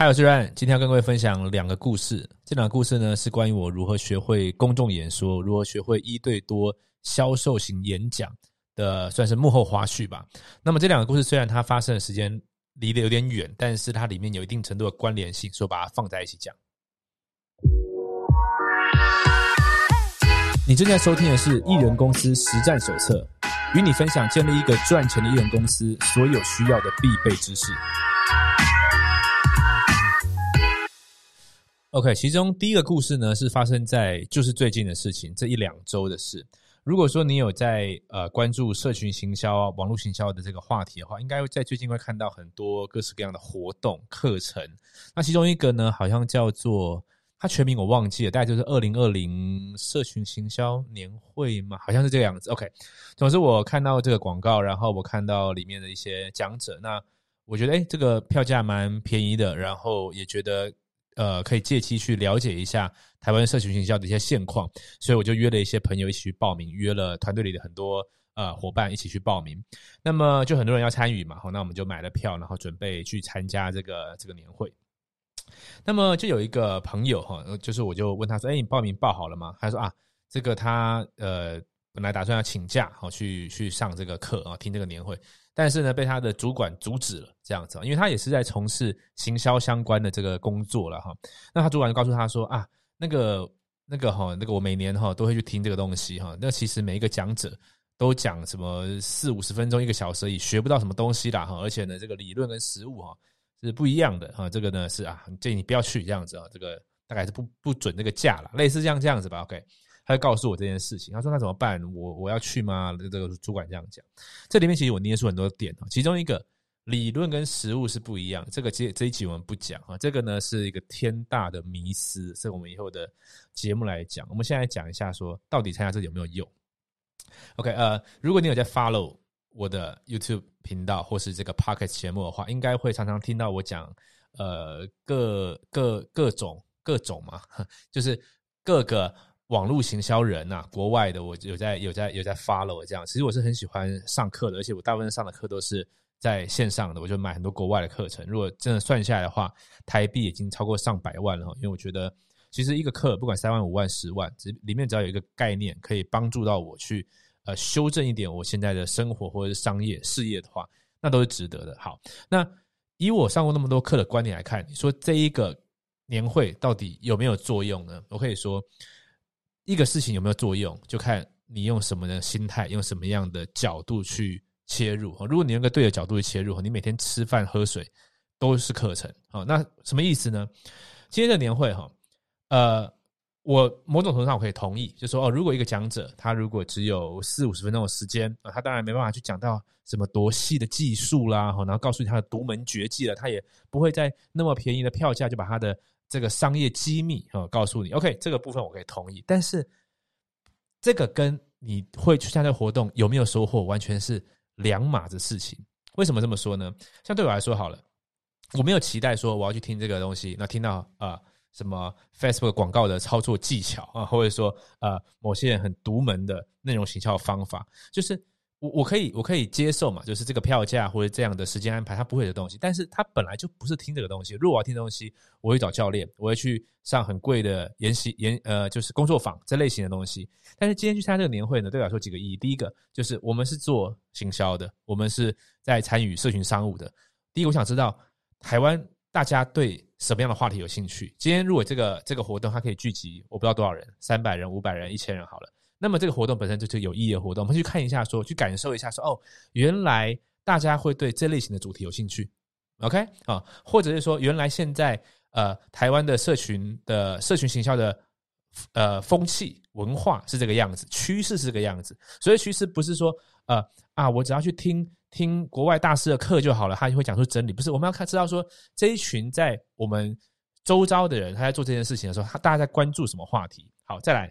嗨，我是 Ryan，今天要跟各位分享两个故事。这两个故事呢，是关于我如何学会公众演说，如何学会一对多销售型演讲的，算是幕后花絮吧。那么这两个故事虽然它发生的时间离得有点远，但是它里面有一定程度的关联性，所以把它放在一起讲。你正在收听的是《艺人公司实战手册》，与你分享建立一个赚钱的艺人公司所有需要的必备知识。OK，其中第一个故事呢是发生在就是最近的事情，这一两周的事。如果说你有在呃关注社群行销、网络行销的这个话题的话，应该在最近会看到很多各式各样的活动课程。那其中一个呢，好像叫做它全名我忘记了，大概就是二零二零社群行销年会嘛，好像是这个样子。OK，总之我看到这个广告，然后我看到里面的一些讲者，那我觉得哎，这个票价蛮便宜的，然后也觉得。呃，可以借机去了解一下台湾社群营销的一些现况，所以我就约了一些朋友一起去报名，约了团队里的很多呃伙伴一起去报名。那么就很多人要参与嘛，好，那我们就买了票，然后准备去参加这个这个年会。那么就有一个朋友哈，就是我就问他说：“哎，你报名报好了吗？”他说：“啊，这个他呃本来打算要请假，好去去上这个课啊，听这个年会。”但是呢，被他的主管阻止了，这样子，因为他也是在从事行销相关的这个工作了哈。那他主管就告诉他说啊，那个那个哈，那个我每年哈都会去听这个东西哈。那其实每一个讲者都讲什么四五十分钟、一个小时，也学不到什么东西啦哈。而且呢，这个理论跟实物哈是不一样的哈。这个呢是啊，建议你不要去这样子啊。这个大概是不不准这个价了，类似这样这样子吧。OK。他告诉我这件事情，他说：“那怎么办？我我要去吗？”这个主管这样讲。这里面其实我捏出很多点啊，其中一个理论跟实物是不一样。这个这这一集我们不讲啊，这个呢是一个天大的迷思，是我们以后的节目来讲。我们现在讲一下，说到底参加这有没有用？OK，呃，如果你有在 follow 我的 YouTube 频道或是这个 Pocket 节目的话，应该会常常听到我讲呃各各各种各种嘛，就是各个。网络行销人呐，国外的我有在有在有在 follow 这样，其实我是很喜欢上课的，而且我大部分上的课都是在线上的，我就买很多国外的课程。如果真的算下来的话，台币已经超过上百万了。因为我觉得，其实一个课不管三万、五万、十万，只里面只要有一个概念可以帮助到我去呃修正一点我现在的生活或者是商业事业的话，那都是值得的。好，那以我上过那么多课的观点来看，你说这一个年会到底有没有作用呢？我可以说。一个事情有没有作用，就看你用什么的心态，用什么样的角度去切入。如果你用个对的角度去切入，你每天吃饭喝水都是课程啊。那什么意思呢？今天的年会哈，呃，我某种程度上我可以同意，就说哦，如果一个讲者他如果只有四五十分钟的时间啊，他当然没办法去讲到什么多细的技术啦，然后告诉你他的独门绝技了，他也不会在那么便宜的票价就把他的。这个商业机密啊，告诉你，OK，这个部分我可以同意。但是，这个跟你会去参加活动有没有收获，完全是两码子事情。为什么这么说呢？相对我来说，好了，我没有期待说我要去听这个东西，那听到啊什么 Facebook 广告的操作技巧啊，或者说呃某些人很独门的内容行销方法，就是。我我可以我可以接受嘛，就是这个票价或者这样的时间安排，他不会的东西。但是他本来就不是听这个东西。如果我要听东西，我会找教练，我会去上很贵的研习研呃，就是工作坊这类型的东西。但是今天去参加这个年会呢，对我来说几个意义。第一个就是我们是做行销的，我们是在参与社群商务的。第一个我想知道台湾大家对什么样的话题有兴趣。今天如果这个这个活动它可以聚集我不知道多少人，三百人、五百人、一千人好了。那么这个活动本身就是有意义的活动，我们去看一下，说去感受一下，说哦，原来大家会对这类型的主题有兴趣，OK 啊，或者是说原来现在呃台湾的社群的社群行销的呃风气文化是这个样子，趋势是这个样子，所以趋势不是说呃啊我只要去听听国外大师的课就好了，他就会讲出真理，不是我们要看知道说这一群在我们周遭的人他在做这件事情的时候，他大家在关注什么话题？好，再来。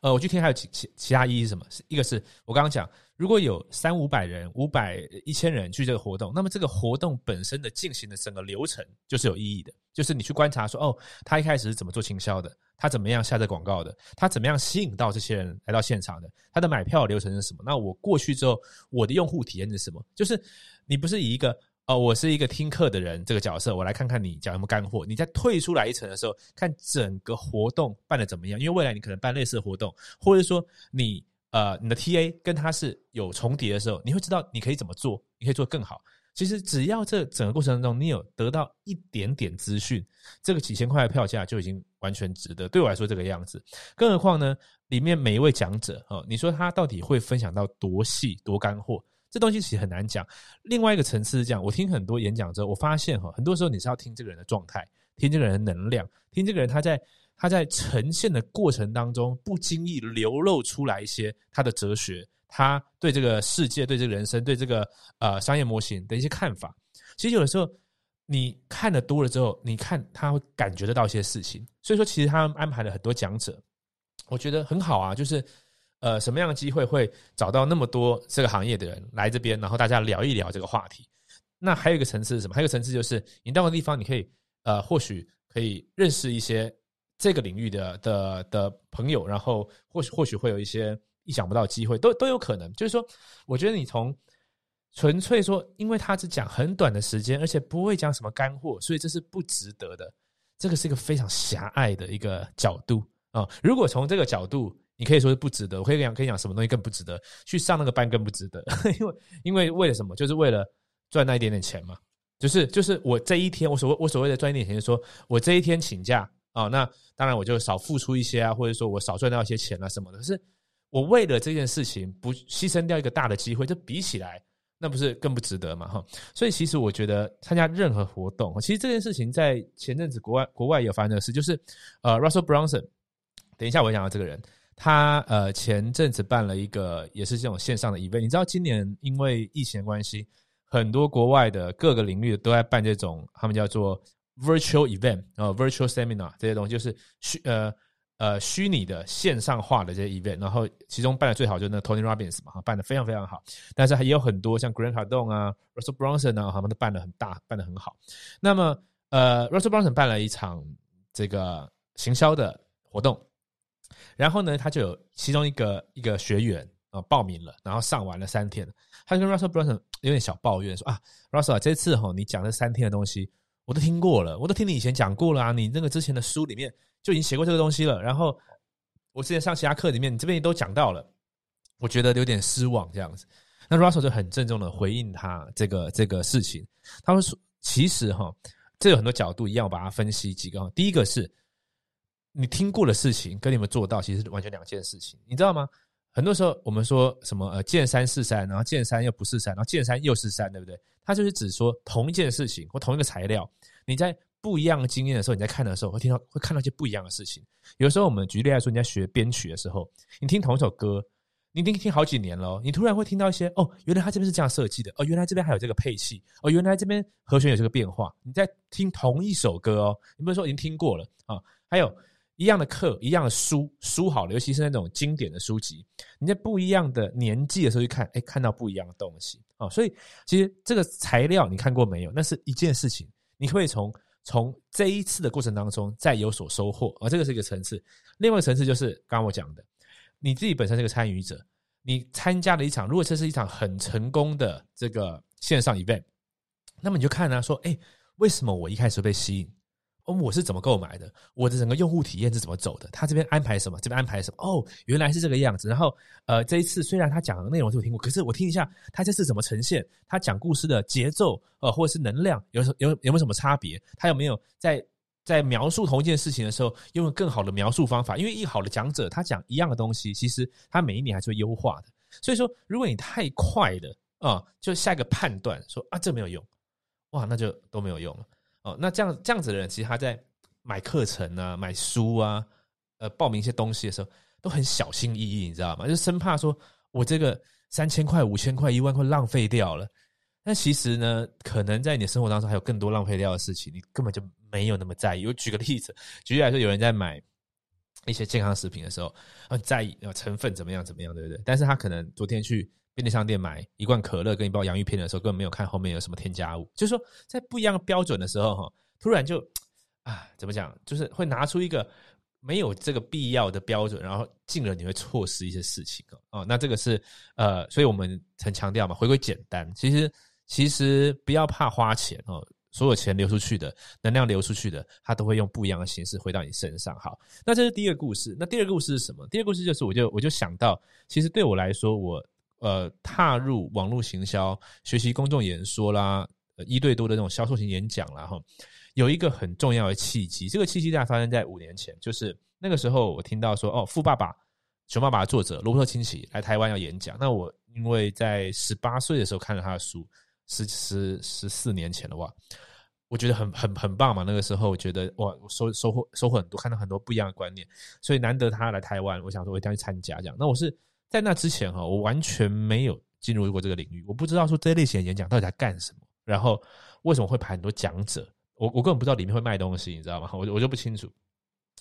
呃，我去听还有其其其他意义是什么？是一个是我刚刚讲，如果有三五百人、五百一千人去这个活动，那么这个活动本身的进行的整个流程就是有意义的。就是你去观察说，哦，他一开始是怎么做营销的？他怎么样下载广告的？他怎么样吸引到这些人来到现场的？他的买票流程是什么？那我过去之后，我的用户体验是什么？就是你不是以一个哦，我是一个听课的人，这个角色，我来看看你讲什么干货。你在退出来一层的时候，看整个活动办的怎么样，因为未来你可能办类似的活动，或者说你呃你的 TA 跟他是有重叠的时候，你会知道你可以怎么做，你可以做更好。其实只要这整个过程当中你有得到一点点资讯，这个几千块的票价就已经完全值得。对我来说这个样子，更何况呢，里面每一位讲者哦，你说他到底会分享到多细多干货？这东西其实很难讲。另外一个层次是这样，我听很多演讲之后，我发现哈，很多时候你是要听这个人的状态，听这个人的能量，听这个人他在他在呈现的过程当中，不经意流露出来一些他的哲学，他对这个世界、对这个人生、对这个呃商业模型的一些看法。其实有的时候你看的多了之后，你看他会感觉得到一些事情。所以说，其实他安排了很多讲者，我觉得很好啊，就是。呃，什么样的机会会找到那么多这个行业的人来这边，然后大家聊一聊这个话题？那还有一个层次是什么？还有一个层次就是，你到个地方，你可以呃，或许可以认识一些这个领域的的的朋友，然后或许或许会有一些意想不到机会，都都有可能。就是说，我觉得你从纯粹说，因为他只讲很短的时间，而且不会讲什么干货，所以这是不值得的。这个是一个非常狭隘的一个角度啊！如果从这个角度，你可以说是不值得，我可以讲，可以讲什么东西更不值得？去上那个班更不值得，因为因为为了什么？就是为了赚那一点点钱嘛。就是就是我这一天，我所谓我所谓的赚一点钱，是说我这一天请假啊，那当然我就少付出一些啊，或者说我少赚到一些钱啊什么的。可是我为了这件事情不牺牲掉一个大的机会，这比起来那不是更不值得嘛？哈。所以其实我觉得参加任何活动，其实这件事情在前阵子国外国外也有发生的事，就是呃，Russell Brunson，等一下我讲到这个人。他呃前阵子办了一个也是这种线上的 event，你知道今年因为疫情的关系，很多国外的各个领域都在办这种他们叫做 virtual event 啊 virtual seminar 这些东西，就是虚呃呃虚拟的线上化的这些 event，然后其中办的最好就是那 Tony Robbins 嘛，办的非常非常好，但是还有很多像 Grant Cardone 啊 Russell Brunson 啊，他们都办的很大，办的很好。那么呃 Russell Brunson 办了一场这个行销的活动。然后呢，他就有其中一个一个学员啊报名了，然后上完了三天，他就跟 Russell Brunson 有点小抱怨说啊，Russell 啊这次哈你讲这三天的东西我都听过了，我都听你以前讲过了啊，你那个之前的书里面就已经写过这个东西了，然后我之前上其他课里面你这边也都讲到了，我觉得有点失望这样子。那 Russell 就很郑重的回应他这个这个事情，他说其实哈这有很多角度一样，我把它分析几个哈，第一个是。你听过的事情跟你们做到其实是完全两件事情，你知道吗？很多时候我们说什么呃见山是山，然后见山又不是山，然后见山又是山，对不对？它就是指说同一件事情或同一个材料，你在不一样的经验的时候，你在看的时候会听到会看到一些不一样的事情。有时候我们举例来说，你在学编曲的时候，你听同一首歌，你听听好几年了，你突然会听到一些哦，原来它这边是这样设计的，哦，原来这边还有这个配器，哦，原来这边和弦有这个变化。你在听同一首歌哦，你不是说已经听过了啊？还有。一样的课，一样的书，书好了，尤其是那种经典的书籍，你在不一样的年纪的时候去看，哎，看到不一样的东西啊。所以，其实这个材料你看过没有？那是一件事情，你会从从这一次的过程当中再有所收获啊。这个是一个层次。另外一个层次就是刚刚我讲的，你自己本身是个参与者，你参加了一场，如果这是一场很成功的这个线上 event，那么你就看啊，说，哎，为什么我一开始被吸引？哦，我是怎么购买的？我的整个用户体验是怎么走的？他这边安排什么？这边安排什么？哦，原来是这个样子。然后，呃，这一次虽然他讲的内容是我听过，可是我听一下他这次怎么呈现，他讲故事的节奏，呃，或者是能量，有有有没有什么差别？他有没有在在描述同一件事情的时候，用更好的描述方法？因为一好的讲者，他讲一样的东西，其实他每一年还是会优化的。所以说，如果你太快的啊，就下一个判断说啊，这没有用，哇，那就都没有用了。哦，那这样这样子的人，其实他在买课程啊、买书啊、呃报名一些东西的时候，都很小心翼翼，你知道吗？就生怕说我这个三千块、五千块、一万块浪费掉了。但其实呢，可能在你的生活当中还有更多浪费掉的事情，你根本就没有那么在意。我举个例子，举例来说，有人在买一些健康食品的时候，很在意成分怎么样怎么样，对不对？但是他可能昨天去。便利商店买一罐可乐跟一包洋芋片的时候，根本没有看后面有什么添加物。就是说，在不一样的标准的时候，哈，突然就啊，怎么讲？就是会拿出一个没有这个必要的标准，然后进而你会错失一些事情哦。哦，那这个是呃，所以我们很强调嘛，回归简单。其实其实不要怕花钱哦，所有钱流出去的能量流出去的，它都会用不一样的形式回到你身上。好，那这是第一个故事。那第二个故事是什么？第二个故事就是，我就我就想到，其实对我来说，我呃踏入网络行销，学习公众演说啦，一对多的那种销售型演讲啦，哈，有一个很重要的契机。这个契机大概发生在五年前，就是那个时候我听到说，哦，富爸爸。熊爸爸的作者罗伯特清崎来台湾要演讲，那我因为在十八岁的时候看了他的书，十十十四年前的话，我觉得很很很棒嘛。那个时候我觉得哇，我收收获收获很多，看到很多不一样的观念，所以难得他来台湾，我想说我一定要去参加这样。那我是在那之前哈，我完全没有进入过这个领域，我不知道说这类型的演讲到底在干什么，然后为什么会排很多讲者，我我根本不知道里面会卖东西，你知道吗？我我就不清楚，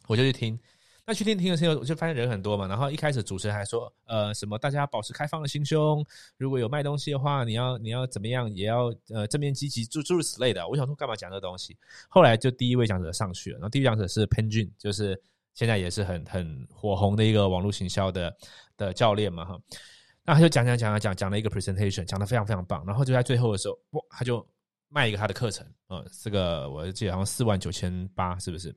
我就去听。那去听听的时候，我就发现人很多嘛。然后一开始主持人还说，呃，什么大家保持开放的心胸，如果有卖东西的话，你要你要怎么样，也要呃正面积极，诸诸如此类的。我想说，干嘛讲这东西？后来就第一位讲者上去了，然后第一位讲者是 Pen Jun，就是现在也是很很火红的一个网络行销的的教练嘛哈。那他就讲讲讲讲讲讲了一个 presentation，讲的非常非常棒。然后就在最后的时候，哇，他就卖一个他的课程，呃，这个我记得好像四万九千八，是不是？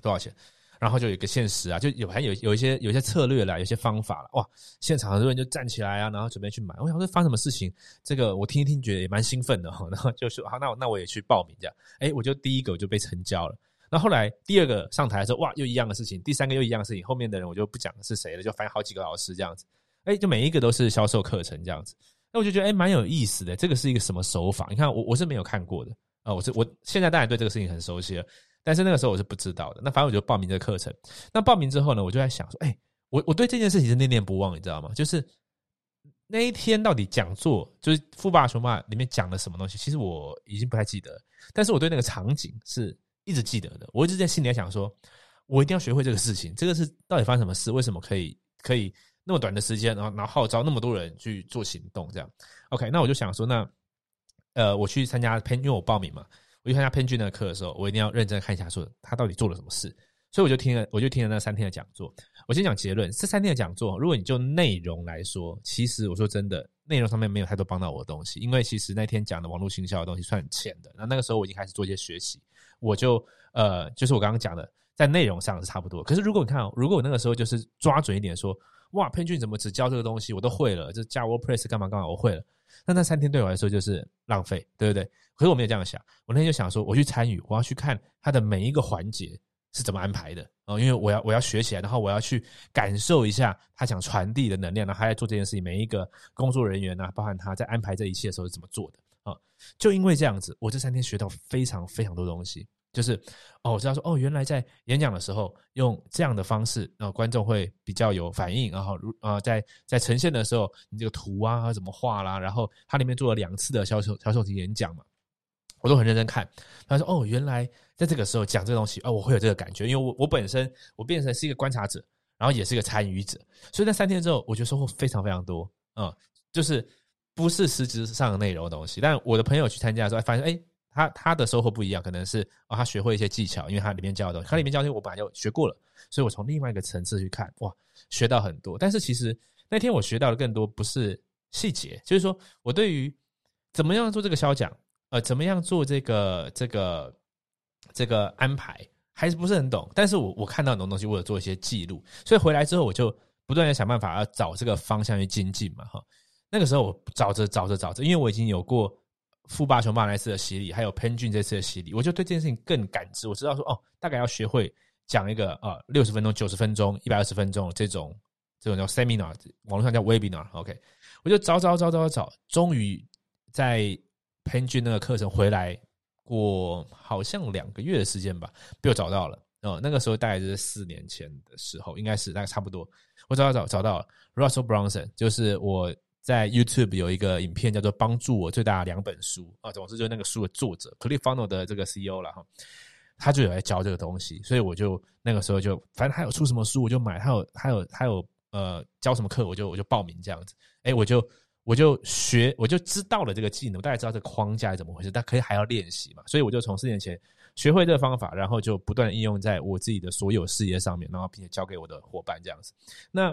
多少钱？然后就有一个现实啊，就有还有有一些有一些策略了，有些方法了，哇！现场很多人就站起来啊，然后准备去买。我想说发生什么事情？这个我听一听，觉得也蛮兴奋的哈。然后就说好，那我那我也去报名这样。哎，我就第一个我就被成交了。那后来第二个上台的时候，哇，又一样的事情。第三个又一样的事情。后面的人我就不讲是谁了，就反正好几个老师这样子。哎，就每一个都是销售课程这样子。那我就觉得哎，蛮有意思的。这个是一个什么手法？你看我我是没有看过的啊。我是我现在当然对这个事情很熟悉了。但是那个时候我是不知道的，那反正我就报名这个课程。那报名之后呢，我就在想说，哎，我我对这件事情是念念不忘，你知道吗？就是那一天到底讲座，就是富爸穷爸里面讲了什么东西，其实我已经不太记得。但是我对那个场景是一直记得的。我一直在心里在想说，我一定要学会这个事情。这个是到底发生什么事？为什么可以可以那么短的时间，然后然后号召那么多人去做行动？这样，OK？那我就想说，那呃，我去参加培，因为我报名嘛。我去参加偏军的课的时候，我一定要认真看一下，说他到底做了什么事。所以我就听了，我就听了那三天的讲座。我先讲结论：这三天的讲座，如果你就内容来说，其实我说真的，内容上面没有太多帮到我的东西。因为其实那天讲的网络行销的东西算很浅的。那那个时候我已经开始做一些学习，我就呃，就是我刚刚讲的，在内容上是差不多。可是如果你看，如果我那个时候就是抓准一点，说哇，偏军怎么只教这个东西，我都会了，就加 WordPress 干嘛干嘛，我会了。那那三天对我来说就是浪费，对不对？可是我没有这样想，我那天就想说，我去参与，我要去看他的每一个环节是怎么安排的哦，因为我要我要学起来，然后我要去感受一下他想传递的能量，然后他在做这件事情，每一个工作人员呢，包含他在安排这一切的时候是怎么做的啊？就因为这样子，我这三天学到非常非常多东西。就是哦，我知道说哦，原来在演讲的时候用这样的方式，然后观众会比较有反应。然后如呃，在在呈现的时候，你这个图啊怎么画啦？然后它里面做了两次的销售销售型演讲嘛，我都很认真看。他说哦，原来在这个时候讲这东西，哦，我会有这个感觉，因为我我本身我变成是一个观察者，然后也是一个参与者，所以在三天之后，我觉得收获非常非常多啊，就是不是实质上的内容的东西。但我的朋友去参加的时候，发现哎。他他的收获不一样，可能是哦，他学会一些技巧，因为他里面教的东西，他里面教的东西我本来就学过了，所以我从另外一个层次去看，哇，学到很多。但是其实那天我学到的更多不是细节，就是说我对于怎么样做这个销讲，呃，怎么样做这个这个这个安排，还是不是很懂。但是我我看到很多东西，我有做一些记录，所以回来之后我就不断的想办法要找这个方向去精进嘛，哈。那个时候我找着找着找着，因为我已经有过。富爸熊爸那次的洗礼，还有潘俊这次的洗礼，我就对这件事情更感知。我知道说，哦，大概要学会讲一个呃六十分钟、九十分钟、一百二十分钟这种这种叫 seminar，网络上叫 webinar。OK，我就找找找找找，终于在潘俊那个课程回来过好像两个月的时间吧，被我找到了。哦，那个时候大概是四年前的时候，应该是大概差不多。我找找找找到了 Russell Brunson，就是我。在 YouTube 有一个影片叫做“帮助我最大的两本书”啊，总之就是那个书的作者 c l i f f o n o 的这个 CEO 了哈，他就有来教这个东西，所以我就那个时候就反正他有出什么书我就买，他有他有他有呃教什么课我就我就报名这样子，哎，我就我就学我就知道了这个技能，大家知道这个框架是怎么回事，但可以还要练习嘛，所以我就从四年前学会这个方法，然后就不断应用在我自己的所有事业上面，然后并且教给我的伙伴这样子。那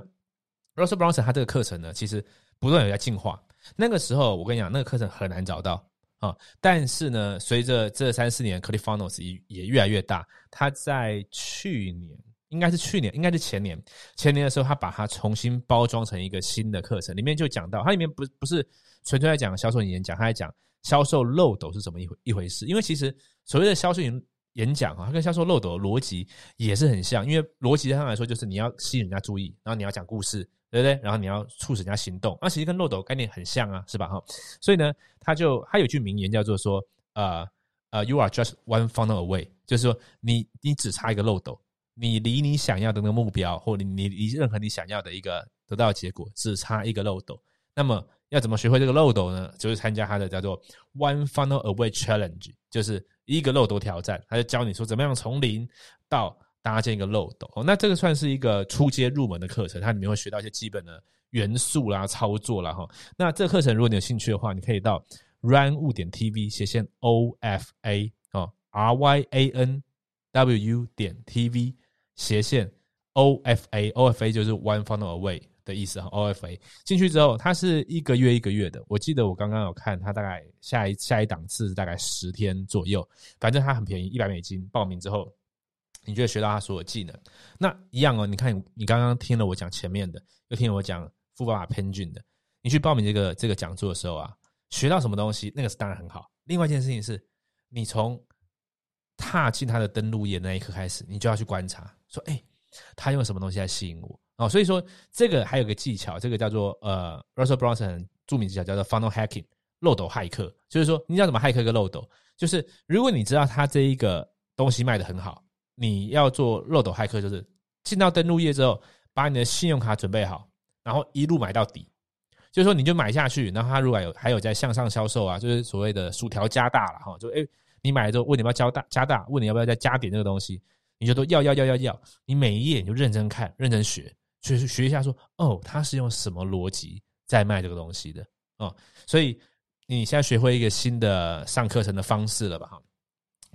Russell Brunson 他这个课程呢，其实。不断有在进化。那个时候，我跟你讲，那个课程很难找到啊。但是呢，随着这三四年 c l i f o n o s 也也越来越大，他在去年，应该是去年，应该是前年，前年的时候，他把它重新包装成一个新的课程，里面就讲到，它里面不不是纯粹在讲销售演讲，他在讲销售漏斗是怎么一回一回事。因为其实所谓的销售演演讲啊，它跟销售漏斗的逻辑也是很像，因为逻辑上来说，就是你要吸引人家注意，然后你要讲故事。对不对？然后你要促使人家行动，那其实跟漏斗概念很像啊，是吧？哈，所以呢，他就他有句名言叫做说，呃呃，You are just one funnel away，就是说你你只差一个漏斗，你离你想要的那个目标，或你你离任何你想要的一个得到的结果，只差一个漏斗。那么要怎么学会这个漏斗呢？就是参加他的叫做 One Funnel Away Challenge，就是一个漏斗挑战，他就教你说怎么样从零到。搭建一个漏斗，那这个算是一个初阶入门的课程，它里面会学到一些基本的元素啦、操作啦哈。那这课程如果你有兴趣的话，你可以到 run 物点 tv 斜线 o f a 哦 R Y A N W U 点 tv 斜线 o f a o f a 就是 one funnel away 的意思哈。o f a 进去之后，它是一个月一个月的，我记得我刚刚有看，它大概下一下一档次大概十天左右，反正它很便宜，一百美金报名之后。你就会学到他所有技能，那一样哦。你看，你刚刚听了我讲前面的，又听了我讲富爸爸偏俊的，你去报名这个这个讲座的时候啊，学到什么东西？那个是当然很好。另外一件事情是，你从踏进他的登录页那一刻开始，你就要去观察，说，哎，他用什么东西来吸引我？哦，所以说这个还有个技巧，这个叫做呃，Russell Brunson 著名技巧叫做 Funnel Hacking，漏斗骇客。就是说，你知道怎么骇客一个漏斗？就是如果你知道他这一个东西卖的很好。你要做漏斗骇客，就是进到登录页之后，把你的信用卡准备好，然后一路买到底。就是说，你就买下去，然后他如果有还有在向上销售啊，就是所谓的薯条加大了哈，就哎，你买了之后问你要不要加大加大，问你要不要再加点这个东西，你就都要要要要要。你每一页你就认真看，认真学，学学一下说哦，他是用什么逻辑在卖这个东西的哦。所以你现在学会一个新的上课程的方式了吧？哈。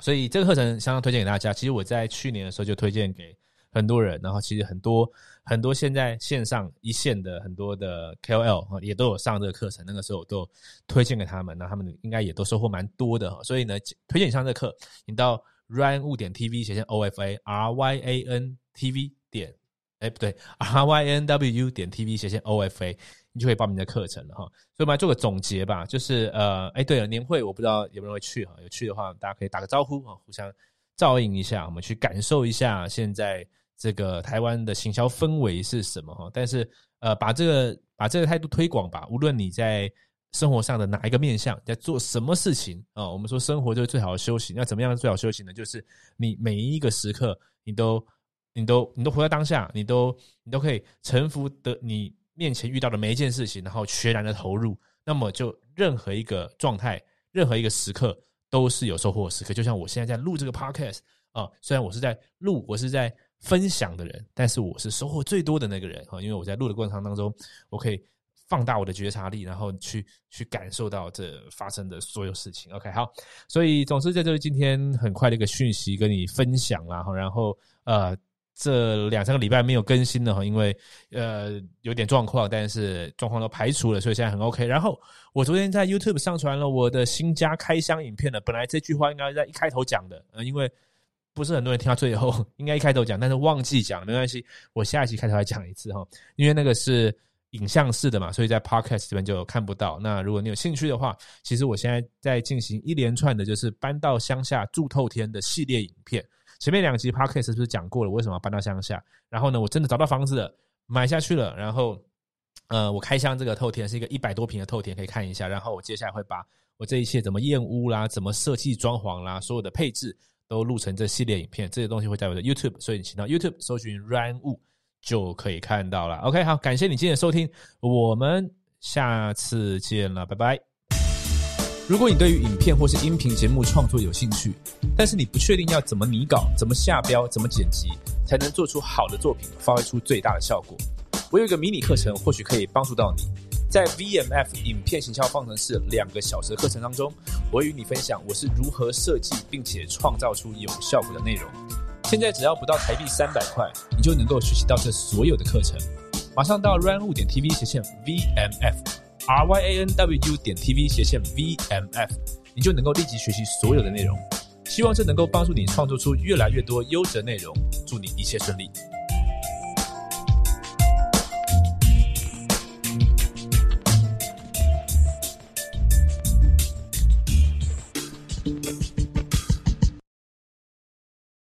所以这个课程相当推荐给大家。其实我在去年的时候就推荐给很多人，然后其实很多很多现在线上一线的很多的 KOL 也都有上这个课程。那个时候我都推荐给他们，那他们应该也都收获蛮多的。所以呢，推荐你上这课，你到 ryan 物点 TV 写线 OFA R Y A N T V 点，哎不对，R Y N W 点 TV 斜线 OFA。你就可以报名的课程了哈，所以我们来做个总结吧。就是呃，哎，对了，年会我不知道有没有人会去哈，有去的话，大家可以打个招呼啊，互相照应一下，我们去感受一下现在这个台湾的行销氛围是什么哈。但是呃，把这个把这个态度推广吧，无论你在生活上的哪一个面向，在做什么事情啊，我们说生活就是最好的休息。那怎么样最好休息呢？就是你每一个时刻，你都你都你都活在当下，你都你都可以臣服的你。面前遇到的每一件事情，然后全然的投入，那么就任何一个状态，任何一个时刻都是有收获的时刻。就像我现在在录这个 podcast 啊，虽然我是在录，我是在分享的人，但是我是收获最多的那个人啊，因为我在录的过程当中，我可以放大我的觉察力，然后去去感受到这发生的所有事情。OK，好，所以总之在这里今天很快的一个讯息跟你分享啦，然后呃。这两三个礼拜没有更新了哈，因为呃有点状况，但是状况都排除了，所以现在很 OK。然后我昨天在 YouTube 上传了我的新家开箱影片了。本来这句话应该在一开头讲的，呃，因为不是很多人听到最后，应该一开头讲，但是忘记讲，没关系，我下一期开头来讲一次哈。因为那个是影像式的嘛，所以在 Podcast 这边就看不到。那如果你有兴趣的话，其实我现在在进行一连串的，就是搬到乡下住透天的系列影片。前面两集 podcast 是不是讲过了？为什么要搬到乡下？然后呢，我真的找到房子了，买下去了。然后，呃，我开箱这个透天是一个一百多平的透天，可以看一下。然后我接下来会把我这一切怎么验屋啦，怎么设计装潢啦，所有的配置都录成这系列影片。这些东西会在我的 YouTube，所以你请到 YouTube 搜寻 Run 物就可以看到了。OK，好，感谢你今天收听，我们下次见了，拜拜。如果你对于影片或是音频节目创作有兴趣，但是你不确定要怎么拟稿、怎么下标、怎么剪辑，才能做出好的作品，发挥出最大的效果，我有一个迷你课程，或许可以帮助到你。在 VMF 影片行销方程式两个小时的课程当中，我会与你分享我是如何设计并且创造出有效果的内容。现在只要不到台币三百块，你就能够学习到这所有的课程。马上到 run 点 tv 斜线 ryanwu. 点 tv 斜线 vmf，你就能够立即学习所有的内容。希望这能够帮助你创作出越来越多优质内容。祝你一切顺利。